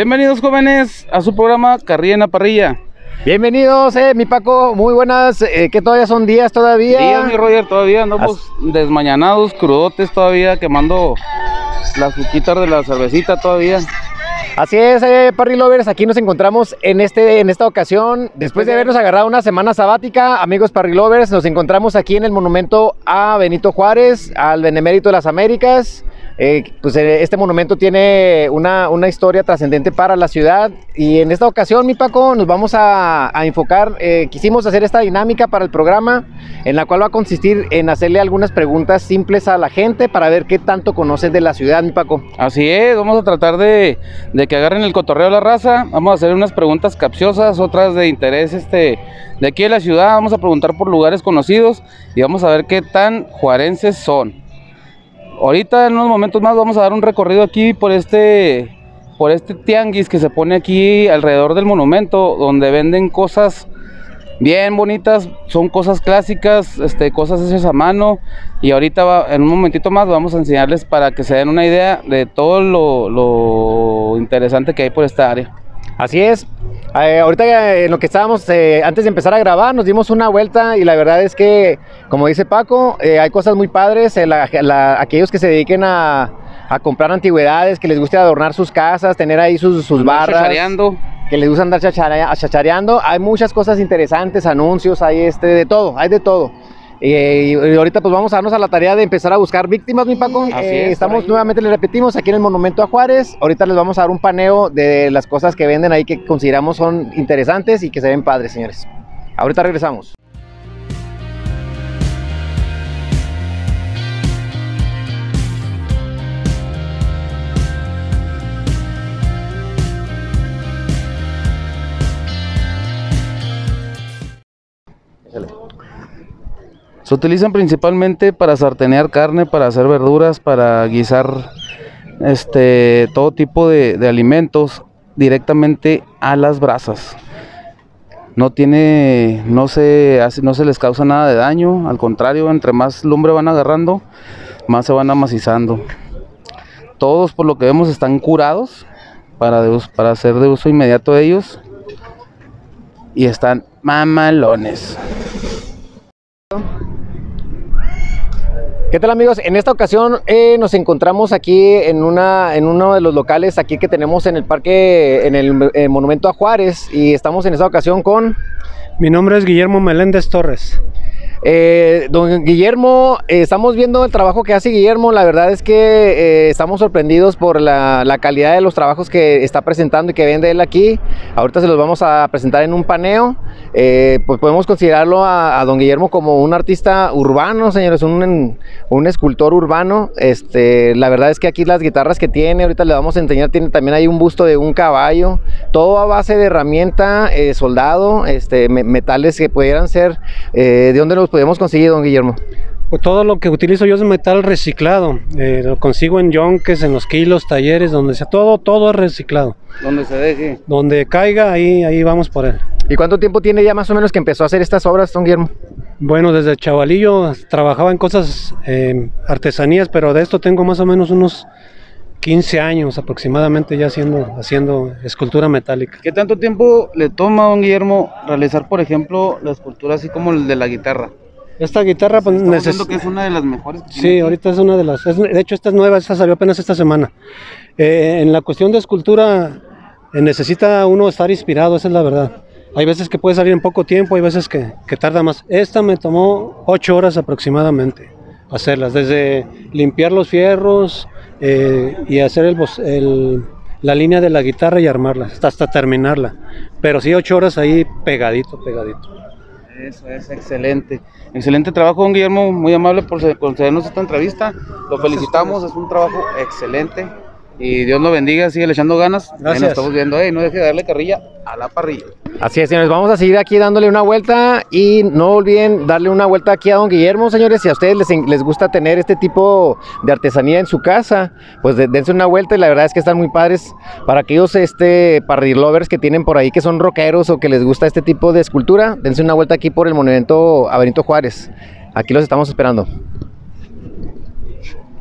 Bienvenidos jóvenes a su programa Carrilla en la Parrilla. Bienvenidos, eh, mi Paco, muy buenas, eh, que todavía son días todavía. Días, mi Roger, todavía andamos desmañanados, crudotes todavía, quemando las suquitas de la cervecita todavía. Así es, eh, Parry Lovers, aquí nos encontramos en, este, en esta ocasión, después de habernos agarrado una semana sabática, amigos Parry Lovers, nos encontramos aquí en el monumento a Benito Juárez, al Benemérito de las Américas. Eh, pues eh, este monumento tiene una, una historia trascendente para la ciudad y en esta ocasión, mi Paco, nos vamos a, a enfocar, eh, quisimos hacer esta dinámica para el programa en la cual va a consistir en hacerle algunas preguntas simples a la gente para ver qué tanto conoces de la ciudad, mi Paco. Así es, vamos a tratar de, de que agarren el cotorreo a la raza, vamos a hacer unas preguntas capciosas, otras de interés este, de aquí de la ciudad, vamos a preguntar por lugares conocidos y vamos a ver qué tan juarenses son. Ahorita en unos momentos más vamos a dar un recorrido aquí por este por este tianguis que se pone aquí alrededor del monumento donde venden cosas bien bonitas, son cosas clásicas, este, cosas hechas a mano y ahorita va- en un momentito más vamos a enseñarles para que se den una idea de todo lo, lo interesante que hay por esta área. Así es. Eh, ahorita eh, en lo que estábamos, eh, antes de empezar a grabar, nos dimos una vuelta y la verdad es que, como dice Paco, eh, hay cosas muy padres. la- la- aquellos que se dediquen a, a comprar antigüedades, que les guste adornar sus casas, tener ahí sus, sus barras, chachareando. que les gusta andar chacharea- chachareando. Hay muchas cosas interesantes, anuncios, hay este, de todo, hay de todo. Eh, y ahorita pues vamos a darnos a la tarea de empezar a buscar víctimas, mi Paco. Así Eh, es, por estamos nuevamente, les repetimos, aquí en el Monumento a Juárez. Ahorita les vamos a dar un paneo de las cosas que venden ahí que consideramos son interesantes y que se ven padres, señores. Ahorita regresamos. Se utilizan principalmente para sartenear carne, para hacer verduras, para guisar este todo tipo de, alimentos directamente a las brasas. No tiene, no se no se les causa nada de daño, al contrario, entre más lumbre van agarrando, más se van amacizando. Todos por lo que vemos están curados para, de para hacer de uso inmediato de ellos y están mamalones. ¿Qué tal amigos? En esta ocasión eh, nos encontramos aquí en, una, en uno de los locales aquí que tenemos en el parque, en el eh, Monumento a Juárez y estamos en esta ocasión con Mi nombre es Guillermo Meléndez Torres. Eh, don Guillermo, estamos viendo el trabajo que hace Guillermo. La verdad es que eh, estamos sorprendidos por la, calidad de los trabajos que está presentando y que vende él aquí. Ahorita se los vamos a presentar en un paneo. Eh, pues podemos considerarlo a, don Guillermo como un artista urbano, señores, un, un escultor urbano. Este, la verdad es que aquí las guitarras que tiene, ahorita le vamos a enseñar, tiene también hay un busto de un caballo. Todo a base de herramienta, soldado, este, me- metales que pudieran ser. ¿De dónde los podemos conseguir, don Guillermo? Pues todo lo que utilizo yo es metal reciclado. Eh, lo consigo en yonques, en los kilos, talleres, donde sea. Todo, todo es reciclado. Donde se deje. Donde caiga, ahí, ahí vamos por él. ¿Y cuánto tiempo tiene ya más o menos que empezó a hacer estas obras, don Guillermo? Bueno, desde chavalillo trabajaba en cosas, eh, artesanías, pero de esto tengo más o menos unos 15 años aproximadamente ya haciendo, haciendo escultura metálica. ¿Qué tanto tiempo le toma a don Guillermo realizar, por ejemplo, la escultura así como el de la guitarra? Esta guitarra pues, Estamos neces- viendo que es una de las mejores. que tiene Sí, aquí. ahorita es una de las. es- de hecho, esta es nueva, esta salió apenas esta semana. Eh, en la cuestión de escultura, eh, necesita uno estar inspirado, esa es la verdad. Hay veces que puede salir en poco tiempo, hay veces que, que tarda más. Esta me tomó ocho horas aproximadamente hacerlas, desde limpiar los fierros eh, y hacer el, el- la línea de la guitarra y armarla, hasta, hasta terminarla. Pero sí, ocho horas ahí pegadito, pegadito. Eso es excelente. Excelente trabajo, don Guillermo. Muy amable por concedernos esta entrevista. Lo felicitamos, es un trabajo excelente. Y Dios lo bendiga, sigue le echando ganas. Ahí nos estamos viendo, eh, no deje de darle carrilla a la parrilla. Así es, señores, vamos a seguir aquí dándole una vuelta y no olviden darle una vuelta aquí a don Guillermo, señores, si a ustedes les, les gusta tener este tipo de artesanía en su casa, pues de- dense una vuelta y la verdad es que están muy padres para aquellos este, parry lovers que tienen por ahí que son rockeros o que les gusta este tipo de escultura, dense una vuelta aquí por el monumento a Benito Juárez, aquí los estamos esperando.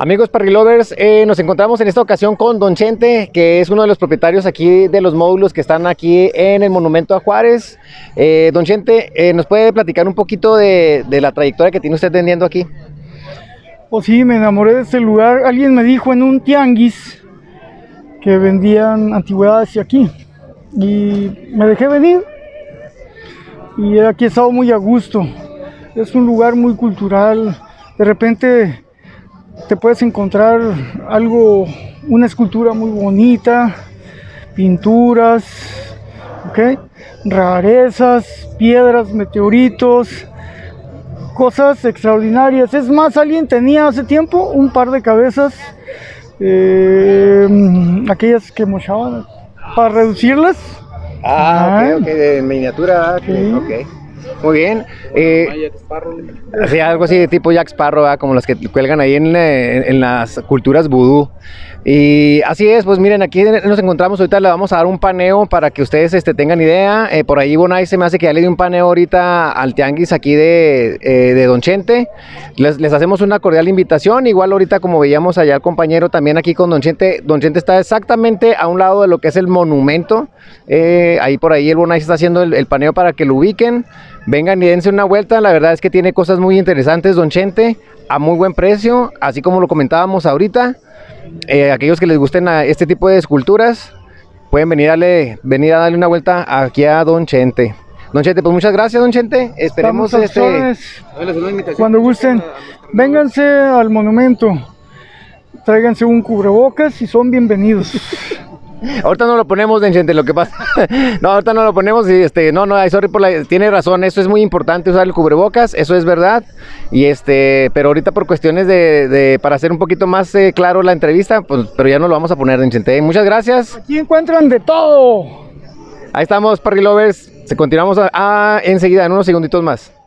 Amigos Parrilovers, eh, nos encontramos en esta ocasión con Don Chente, que es uno de los propietarios aquí de los módulos que están aquí en el Monumento a Juárez. Eh, don Chente, eh, ¿nos puede platicar un poquito de, de, la trayectoria que tiene usted vendiendo aquí? Pues sí, me enamoré de este lugar. Alguien me dijo en un tianguis que vendían antigüedades aquí. Y me dejé venir. Y aquí he estado muy a gusto. Es un lugar muy cultural. De repente te puedes encontrar algo, una escultura muy bonita, pinturas, ¿ok? rarezas, piedras, meteoritos, cosas extraordinarias. Es más, alguien tenía hace tiempo un par de cabezas, eh, aquellas que mochaban, para reducirlas. Ah, ok, ok, de miniatura, okay, ok. Muy bien. Eh, sí, algo así de tipo Jack Sparrow, ¿verdad? como las que cuelgan ahí en, en, en, las culturas vudú. Y así es, pues miren, aquí nos encontramos, ahorita le vamos a dar un paneo para que ustedes este, tengan idea. Eh, por ahí Bonai se me hace que ya le di un paneo ahorita al tianguis aquí de, eh, de Don Chente. Les, les, hacemos una cordial invitación, igual ahorita como veíamos allá el compañero también aquí con Don Chente. Don Chente está exactamente a un lado de lo que es el monumento. Eh, ahí por ahí el Bonai está haciendo el, el paneo para que lo ubiquen. Vengan y dense una vuelta, la verdad es que tiene cosas muy interesantes Don Chente, a muy buen precio, así como lo comentábamos ahorita. Eh, aquellos que les gusten a este tipo de esculturas, pueden venir a, darle, venir a darle una vuelta aquí a Don Chente. Don Chente, pues muchas gracias, Don Chente. Esperemos este... Cuando gusten, vénganse al monumento, tráiganse un cubrebocas y son bienvenidos. Ahorita no lo ponemos, Dencente, lo que pasa. no, ahorita no lo ponemos y este, no, no, sorry por la, tiene razón, eso es muy importante usar el cubrebocas, eso es verdad. Y este, pero ahorita por cuestiones de, de para hacer un poquito más eh, claro la entrevista, pues, pero ya no lo vamos a poner, Dencente. Muchas gracias. Aquí encuentran de todo. Ahí estamos, Parry Lovers. Continuamos a, a, enseguida, en unos segunditos más.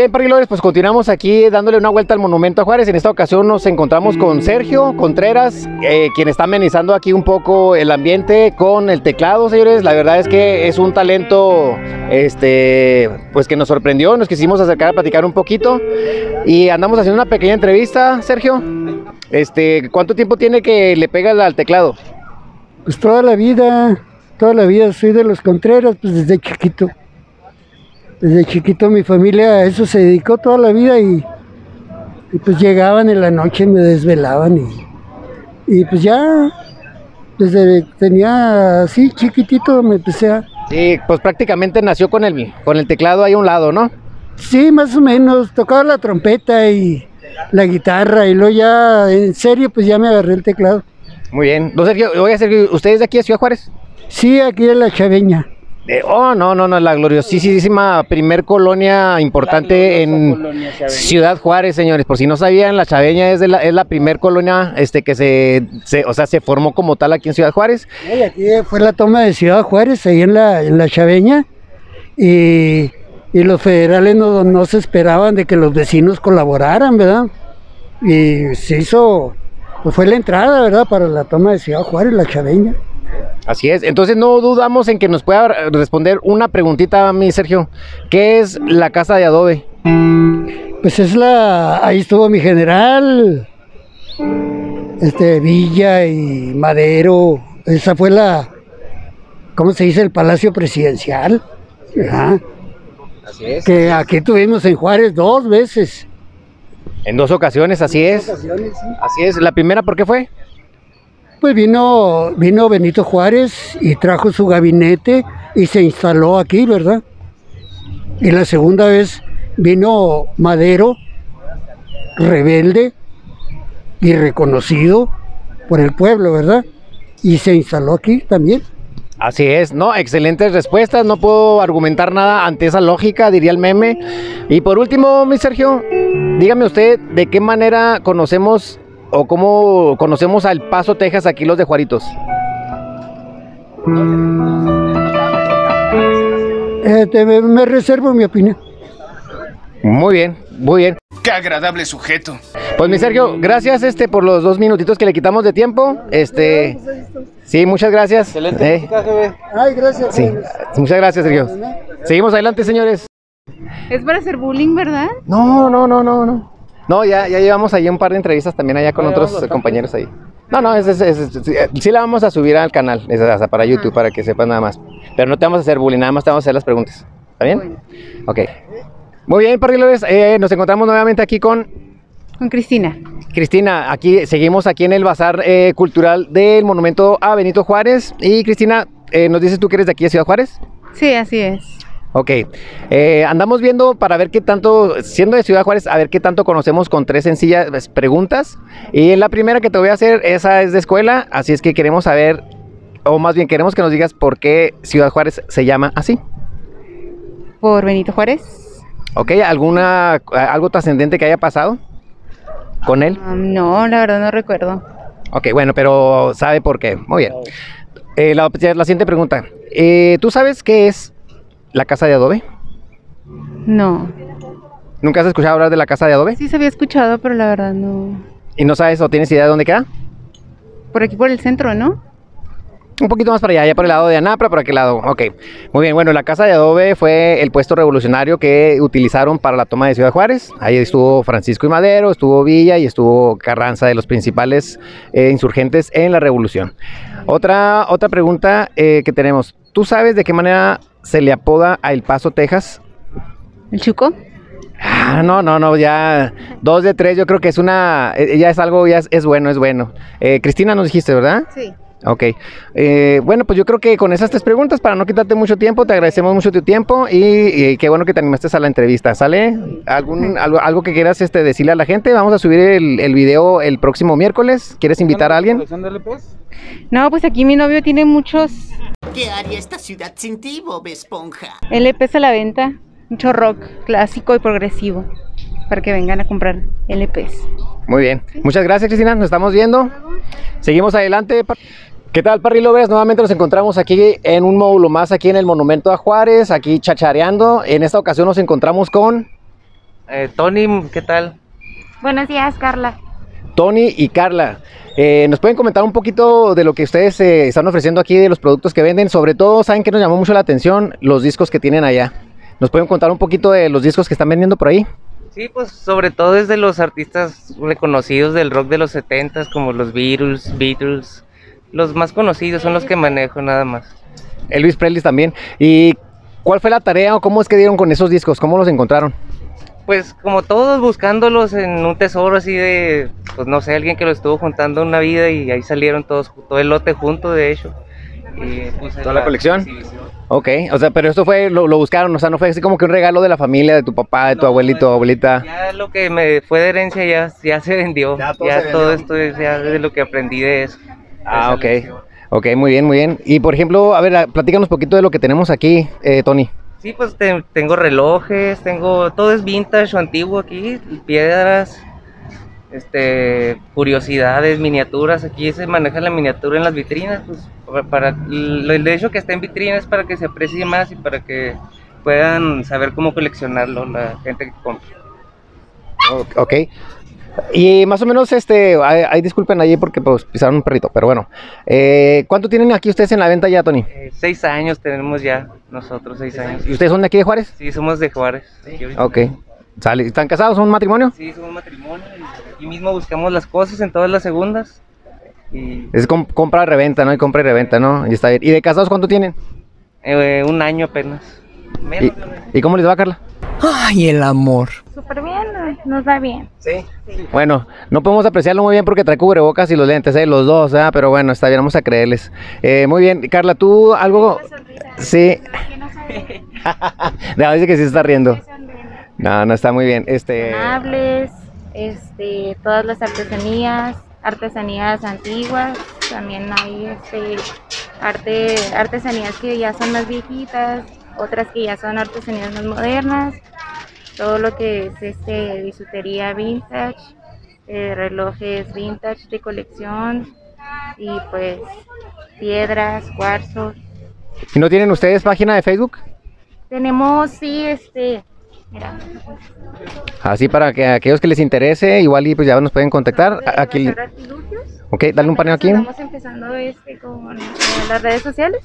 Bien, Parrilores, pues continuamos aquí dándole una vuelta al Monumento a Juárez. En esta ocasión nos encontramos con Sergio Contreras, eh, quien está amenizando aquí un poco el ambiente con el teclado, señores. La verdad es que es un talento este, pues que nos sorprendió, nos quisimos acercar a platicar un poquito y andamos haciendo una pequeña entrevista, Sergio. Este, ¿Cuánto tiempo tiene que le pega al teclado? Pues toda la vida, toda la vida soy de los Contreras, pues desde chiquito. Desde chiquito mi familia a eso se dedicó toda la vida y, y pues llegaban en la noche, me desvelaban y, y pues ya desde tenía así chiquitito me empecé a... Sí, pues prácticamente nació con el, con el teclado ahí a un lado, ¿no? Sí, más o menos, tocaba la trompeta y la guitarra y luego ya en serio pues ya me agarré el teclado. Muy bien, don Sergio, voy a Sergio, ¿ustedes de aquí de Ciudad Juárez? Sí, aquí de la Chaveña. Eh, oh, no, no, no, la gloriosísima primer colonia importante en colonia Ciudad Juárez, señores. Por si no sabían, la Chaveña es, de la, es la primer colonia este, que se, se, o sea, se formó como tal aquí en Ciudad Juárez. Y aquí fue la toma de Ciudad Juárez, ahí en la, en la Chaveña. Y, y los federales no, no se esperaban de que los vecinos colaboraran, ¿verdad? Y se hizo, pues fue la entrada, ¿verdad? Para la toma de Ciudad Juárez, la Chaveña. Así es, entonces no dudamos en que nos pueda responder una preguntita a mí, Sergio. ¿Qué es la casa de adobe? Pues es la. Ahí estuvo mi general. Este, Villa y Madero. Esa fue la. ¿Cómo se dice? El Palacio Presidencial. Ajá. Así es. Que aquí tuvimos en Juárez dos veces. En dos ocasiones, así es. Así es. La primera, ¿por qué fue? Pues vino, vino Benito Juárez y trajo su gabinete y se instaló aquí, ¿verdad? Y la segunda vez vino Madero, rebelde y reconocido por el pueblo, ¿verdad? Y se instaló aquí también. Así es, no, excelentes respuestas, no puedo argumentar nada ante esa lógica, diría el meme. Y por último, mi Sergio, dígame usted de qué manera conocemos o cómo conocemos al Paso, Texas, aquí los de Juaritos. Este, me, me reservo mi opinión. Muy bien, muy bien. Qué agradable sujeto. Pues mi Sergio, gracias este por los dos minutitos que le quitamos de tiempo. Este, sí, muchas gracias. Eh, Ay, gracias. sí, muchas gracias, Sergio. Seguimos adelante, señores. Es para hacer bullying, ¿verdad? No, no, no, no, no. No, ya, ya llevamos ahí un par de entrevistas también allá con otros compañeros ahí. No, no, es, es- es- es- sí, la vamos a subir al canal, es, hasta para YouTube, para que sepas nada más. Pero no te vamos a hacer bullying, nada más te vamos a hacer las preguntas. ¿Está bien? Ok. Muy bien, Parrilores, eh, nos encontramos nuevamente aquí con Con Cristina. Cristina. Aquí seguimos aquí en el Bazar eh, Cultural del Monumento a Benito Juárez. Y Cristina, eh, ¿nos dices tú que eres de aquí de Ciudad Juárez? Sí, así es. Ok, eh, andamos viendo para ver qué tanto, siendo de Ciudad Juárez, a ver qué tanto conocemos con tres sencillas pues, preguntas. Y la primera que te voy a hacer, esa es de escuela, así es que queremos saber, o más bien queremos que nos digas por qué Ciudad Juárez se llama así. Por Benito Juárez. Ok, ¿alguna, algo trascendente que haya pasado con él? Um, no, la verdad no recuerdo. Ok, bueno, pero sabe por qué. Muy bien. Eh, la, la siguiente pregunta. Eh, ¿Tú sabes qué es la casa de adobe? No. ¿Nunca has escuchado hablar de la casa de adobe? Sí se había escuchado, pero la verdad no. ¿Y no sabes o tienes idea de dónde queda? Por aquí por el centro, ¿no? Un poquito más para allá, ya por el lado de Anapra, por aquel lado. Ok. Muy bien, bueno, la casa de adobe fue el puesto revolucionario que utilizaron para la toma de Ciudad Juárez. Ahí estuvo Francisco y Madero, estuvo Villa y estuvo Carranza, de los principales eh, insurgentes en la revolución. Otra, otra pregunta eh, que tenemos. ¿Tú sabes de qué manera se le apoda a El Paso, Texas? ¿El Chuco? Ah, no, no, no, ya dos de tres, yo creo que es una, eh, ya es algo, ya es, es bueno, es bueno. Eh, Cristina nos dijiste, ¿verdad? Sí. Ok. Eh, bueno, pues yo creo que con esas tres preguntas, para no quitarte mucho tiempo, te agradecemos mucho tu tiempo y, y qué bueno que te animaste a la entrevista. ¿Sale? ¿Algún, algo, algo que quieras este, decirle a la gente? Vamos a subir el, el video el próximo miércoles. ¿Quieres invitar a alguien? No, pues aquí mi novio tiene muchos ¿Qué haría esta ciudad sin ti, Bob Esponja? LPs a la venta. Mucho rock clásico y progresivo. Para que vengan a comprar LPs. Muy bien. Muchas gracias, Cristina. Nos estamos viendo. Seguimos adelante. ¿Qué tal, Parry Lovers? Nuevamente nos encontramos aquí en un módulo más, aquí en el Monumento a Juárez, aquí chachareando. En esta ocasión nos encontramos con Eh, Tony, ¿qué tal? Buenos días, Carla. Tony y Carla. Eh, ¿Nos pueden comentar un poquito de lo que ustedes eh, están ofreciendo aquí, de los productos que venden? Sobre todo, ¿saben que nos llamó mucho la atención? Los discos que tienen allá. ¿Nos pueden contar un poquito de los discos que están vendiendo por ahí? Sí, pues sobre todo desde los artistas reconocidos del rock de los 70s, como los Beatles, Beatles. Los más conocidos son los que manejo nada más. Elvis Presley también. ¿Y cuál fue la tarea o cómo es que dieron con esos discos? ¿Cómo los encontraron? Pues como todos buscándolos en un tesoro así de, pues no sé, alguien que lo estuvo juntando una vida y ahí salieron todos, todo el lote junto de hecho. Y puse ¿Toda la colección? exhibición. Ok, o sea, pero esto fue, lo, lo buscaron, o sea, no fue así como que un regalo de la familia, de tu papá, de tu No, abuelito, abuelita. Ya lo que me fue de herencia ya, ya se vendió. Ya Ya, todo se todo vendió. esto es ya de lo que aprendí de eso. Ah, Esa ok. lección. Ok, muy bien, muy bien. Y por ejemplo, a ver, platícanos un poquito de lo que tenemos aquí, eh, Tony. Sí, pues te- tengo relojes, tengo todo es vintage o antiguo aquí, piedras, este, curiosidades, miniaturas. Aquí se maneja la miniatura en las vitrinas, pues para, el hecho que esté en vitrina es para que se aprecie más y para que puedan saber cómo coleccionarlo la gente que compra. Ok. Y más o menos, este, ahí, disculpen allí porque pues pisaron un perrito, pero bueno. Eh, ¿Cuánto tienen aquí ustedes en la venta ya, Tony? Eh, seis años tenemos ya, nosotros seis años. ¿Y ustedes son de aquí de Juárez? Sí, somos de Juárez. ahorita. Ok. ¿Están casados? ¿Son un matrimonio? Sí, somos matrimonio. y Aquí mismo buscamos las cosas en todas las segundas. Y Es com- compra y reventa, ¿no? Y compra y reventa, ¿no? Y está bien. ¿Y de casados cuánto tienen? eh, un año apenas. ¿Y, Menos de un año. y cómo les va, Carla? Ay, el amor. Súper bien, nos va bien. Sí. Bueno, no podemos apreciarlo muy bien porque trae cubrebocas y los lentes, ¿eh? Los dos, ¿eh? Pero bueno, está bien, vamos a creerles. Eh, muy bien, Carla, ¿tú algo...? Sí. no, dice que sí está riendo. No, no está muy bien. Este... Hables, este, todas las artesanías, artesanías antiguas, también hay este, arte, artesanías que ya son más viejitas, otras que ya son artesanías más modernas, todo lo que es este, bisutería vintage, eh, relojes vintage de colección y pues piedras, cuarzos. ¿Y no tienen ustedes página de Facebook? Tenemos, sí, este, mira, Así para que aquellos que les interese, igual y pues ya nos pueden contactar. A- Aquí, ok, dale un paneo aquí. Estamos empezando este con las redes sociales,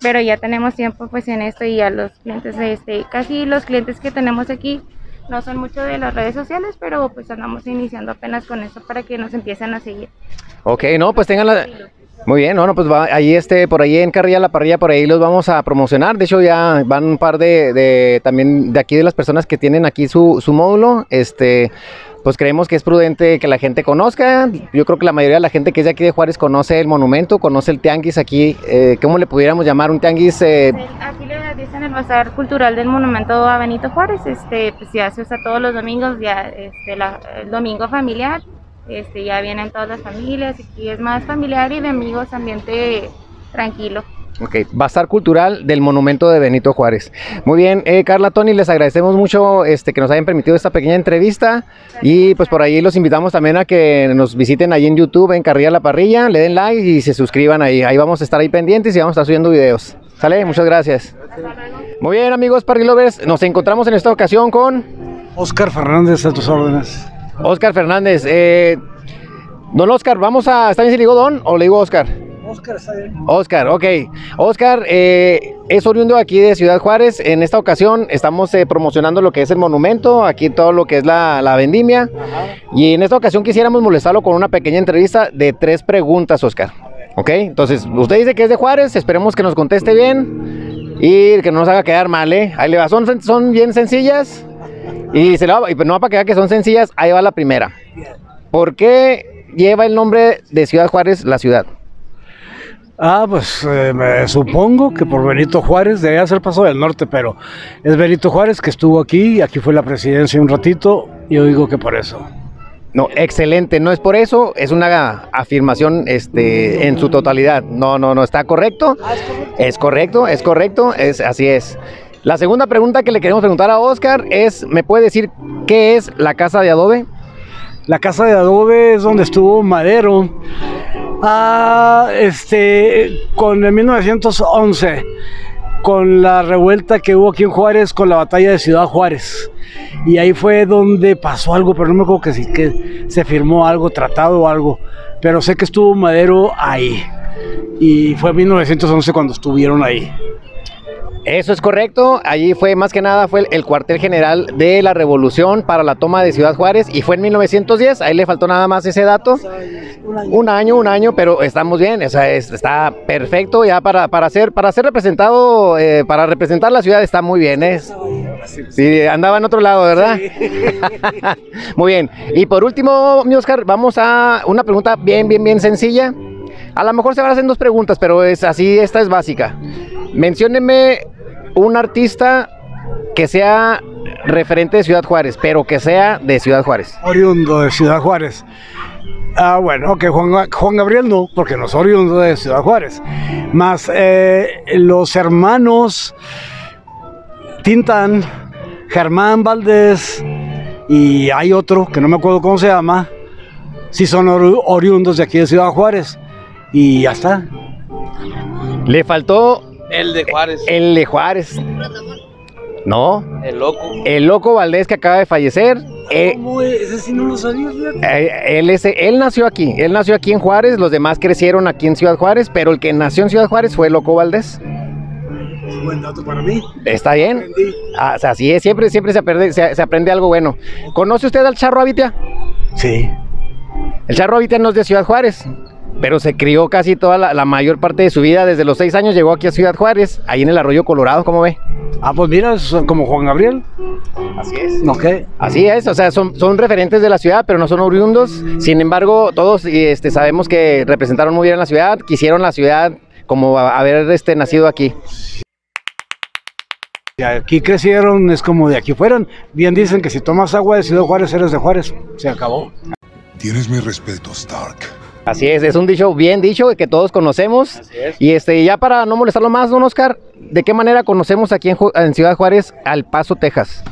pero ya tenemos tiempo pues en esto y ya los clientes, este, casi los clientes que tenemos aquí no son mucho de las redes sociales, pero pues andamos iniciando apenas con eso para que nos empiecen a seguir. Ok, no, pues tengan la... Muy bien, no, no, pues va, ahí este, por ahí en Carrilla La Parrilla, por ahí los vamos a promocionar. De hecho, ya van un par de, de también de aquí de las personas que tienen aquí su, su módulo. Este, pues creemos que es prudente que la gente conozca. Yo creo que la mayoría de la gente que es de aquí de Juárez conoce el monumento, conoce el tianguis aquí. Eh, ¿Cómo le pudiéramos llamar? Un tianguis. eh, Aquí le dicen el Bazar Cultural del Monumento a Benito Juárez, este, pues ya se usa todos los domingos, ya este, el domingo familiar, este, ya vienen todas las familias, aquí es más familiar y de amigos, ambiente tranquilo. Ok, Bazar Cultural del Monumento de Benito Juárez. Muy bien, eh, Carla, Tony, les agradecemos mucho este, que nos hayan permitido esta pequeña entrevista y pues por ahí los invitamos también a que nos visiten ahí en YouTube, en Carrilla La Parrilla, le den like y se suscriban ahí. Ahí vamos a estar ahí pendientes y vamos a estar subiendo videos. ¿Sale? Muchas gracias. Muy bien, amigos Parrilovers, nos encontramos en esta ocasión con Oscar Fernández a tus órdenes. Oscar Fernández. Eh, don Oscar, vamos a... ¿Está bien si le digo Don o le digo Oscar? Oscar está bien. Oscar, ok. Oscar eh, es oriundo aquí de Ciudad Juárez. En esta ocasión estamos eh, promocionando lo que es el monumento, aquí todo lo que es la, la vendimia. Y en esta ocasión quisiéramos molestarlo con una pequeña entrevista de tres preguntas, Oscar. Ok, entonces usted dice que es de Juárez, esperemos que nos conteste bien y que no nos haga quedar mal, ¿eh? Ahí le va, son, son bien sencillas y se la va, y no para que vea que son sencillas, ahí va la primera. ¿Por qué lleva el nombre de Ciudad Juárez la ciudad? Ah, pues eh, me supongo que por Benito Juárez, debía ser Paso del Norte, pero es Benito Juárez que estuvo aquí, aquí fue la presidencia un ratito, y yo digo que por eso. No, excelente, no es por eso, es una afirmación este, en su totalidad. No, no, no, está correcto. Es correcto, es correcto, es así es. La segunda pregunta que le queremos preguntar a Oscar es, ¿me puede decir qué es la casa de adobe? La casa de adobe es donde estuvo Madero. Ah, este, con el 1911, con la revuelta que hubo aquí en Juárez, con la batalla de Ciudad Juárez. Y ahí fue donde pasó algo, pero no me acuerdo que, sí, que se firmó algo, tratado o algo. Pero sé que estuvo Madero ahí. Y fue en 1911 cuando estuvieron ahí. Eso es correcto, allí fue más que nada fue el, el cuartel general de la revolución para la toma de Ciudad Juárez y fue en 1910, ahí le faltó nada más ese dato. Un año, un año, pero estamos bien, o sea, es- está perfecto ya para, para ser para ser representado, eh, para representar la ciudad está muy bien, ¿eh? Sí, andaba en otro lado, ¿verdad? muy bien. Y por último, mi Oscar, vamos a una pregunta bien, bien, bien sencilla. A lo mejor se van a hacer dos preguntas, pero es así, esta es básica. Mencióneme un artista que sea referente de Ciudad Juárez, pero que sea de Ciudad Juárez. Oriundo de Ciudad Juárez. Ah, bueno, que Juan, Juan Gabriel no, porque no es oriundo de Ciudad Juárez. Más eh, los hermanos Tintán, Germán Valdés y hay otro que no me acuerdo cómo se llama, sí son ori- oriundos de aquí de Ciudad Juárez. Y ya está. Le faltó El de Juárez. el de Juárez. No, El loco. el loco Valdés que acaba de fallecer. Eh, ¿Cómo es? Ese sí no lo sabía. Eh, él, es, él nació aquí, él nació aquí en Juárez, los demás crecieron aquí en Ciudad Juárez, pero el que nació en Ciudad Juárez fue Loco Valdés. Buen dato para mí. Está bien. Ah, o sea, así es, siempre, siempre se aprende, se, se aprende algo bueno. ¿Conoce usted al Charro Avitia? Sí. El Charro Avitia no es de Ciudad Juárez, pero se crió casi toda la, la mayor parte de su vida. Desde los seis años llegó aquí a Ciudad Juárez, ahí en el Arroyo Colorado, ¿cómo ve? Ah, pues mira, es como Juan Gabriel. Así es. Ok. Así es, o sea, son, son referentes de la ciudad, pero no son oriundos. Sin embargo, todos y, este, sabemos que representaron muy bien la ciudad, quisieron la ciudad como a- haber este, nacido aquí. Y aquí crecieron, es como de aquí fueron. Bien dicen que si tomas agua de Ciudad Juárez, eres de Juárez. Se acabó. Tienes mi respeto, Stark. Así es, es un dicho bien dicho que todos conocemos. Y este, ya para no molestarlo más, don Oscar, ¿de qué manera conocemos aquí en, Ju- en Ciudad Juárez al Paso, Texas?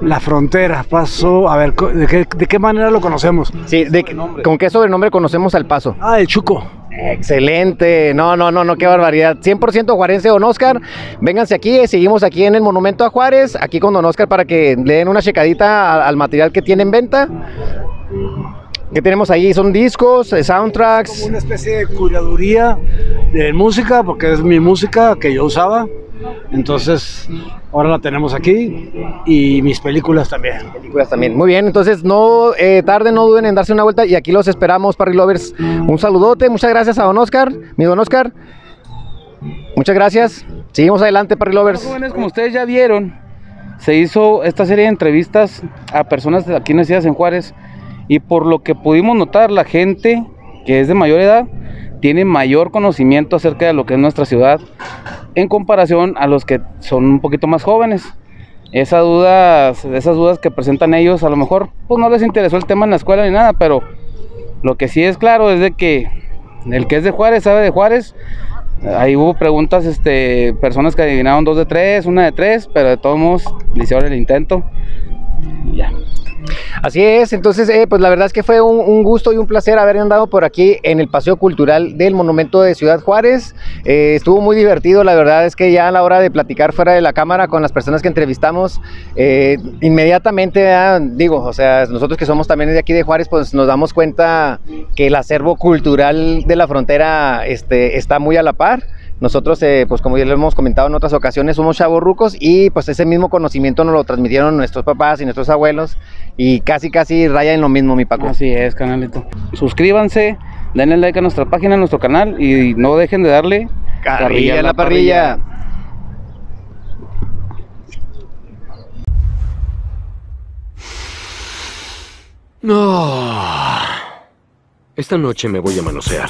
La frontera pasó. A ver, ¿de qué, de qué manera lo conocemos? Sí, de, ¿con qué sobrenombre conocemos al Paso? Ah, el Chuco. Excelente, no, no, no, no, qué barbaridad. 100% juarense, don Oscar. Vénganse aquí, eh, seguimos aquí en el Monumento a Juárez, aquí con don Oscar para que le den una checadita a- al material que tiene en venta. ¿Qué tenemos ahí? Son discos, eh, soundtracks. Una especie de curaduría de música, porque es mi música que yo usaba. Entonces, ahora la tenemos aquí. Y mis películas también. películas también. Muy bien, entonces no eh, tarden, no duden en darse una vuelta y aquí los esperamos, Parry Lovers. Un saludote, muchas gracias a don Oscar, mi don Oscar. Muchas gracias. Seguimos adelante, Parry Lovers. Jóvenes, como ustedes ya vieron, se hizo esta serie de entrevistas a personas de aquí nacidas en Juárez y por lo que pudimos notar, la gente que es de mayor edad tiene mayor conocimiento acerca de lo que es nuestra ciudad en comparación a los que son un poquito más jóvenes. Esa dudas, esas dudas que presentan ellos, a lo mejor pues no les interesó el tema en la escuela ni nada, pero lo que sí es claro es de que el que es de Juárez sabe de Juárez. Ahí hubo preguntas, este, personas que adivinaron dos de tres, una de tres, pero de todos modos le hicieron el intento. Ya. Así es, entonces eh, pues la verdad es que fue un, un gusto y un placer haber andado por aquí en el Paseo Cultural del Monumento de Ciudad Juárez. Eh, estuvo muy divertido, la verdad es que ya a la hora de platicar fuera de la cámara con las personas que entrevistamos, eh, inmediatamente, ah, digo, o sea, nosotros que somos también de aquí de Juárez, pues nos damos cuenta que el acervo cultural de la frontera este, está muy a la par. Nosotros, eh, pues como ya lo hemos comentado en otras ocasiones, somos chavos rucos y pues ese mismo conocimiento nos lo transmitieron nuestros papás y nuestros abuelos y casi casi raya en lo mismo, mi Paco. Así es, canalito. Suscríbanse, denle like a nuestra página, a nuestro canal y no dejen de darle Carrilla en la parrilla. No. Esta noche me voy a manosear.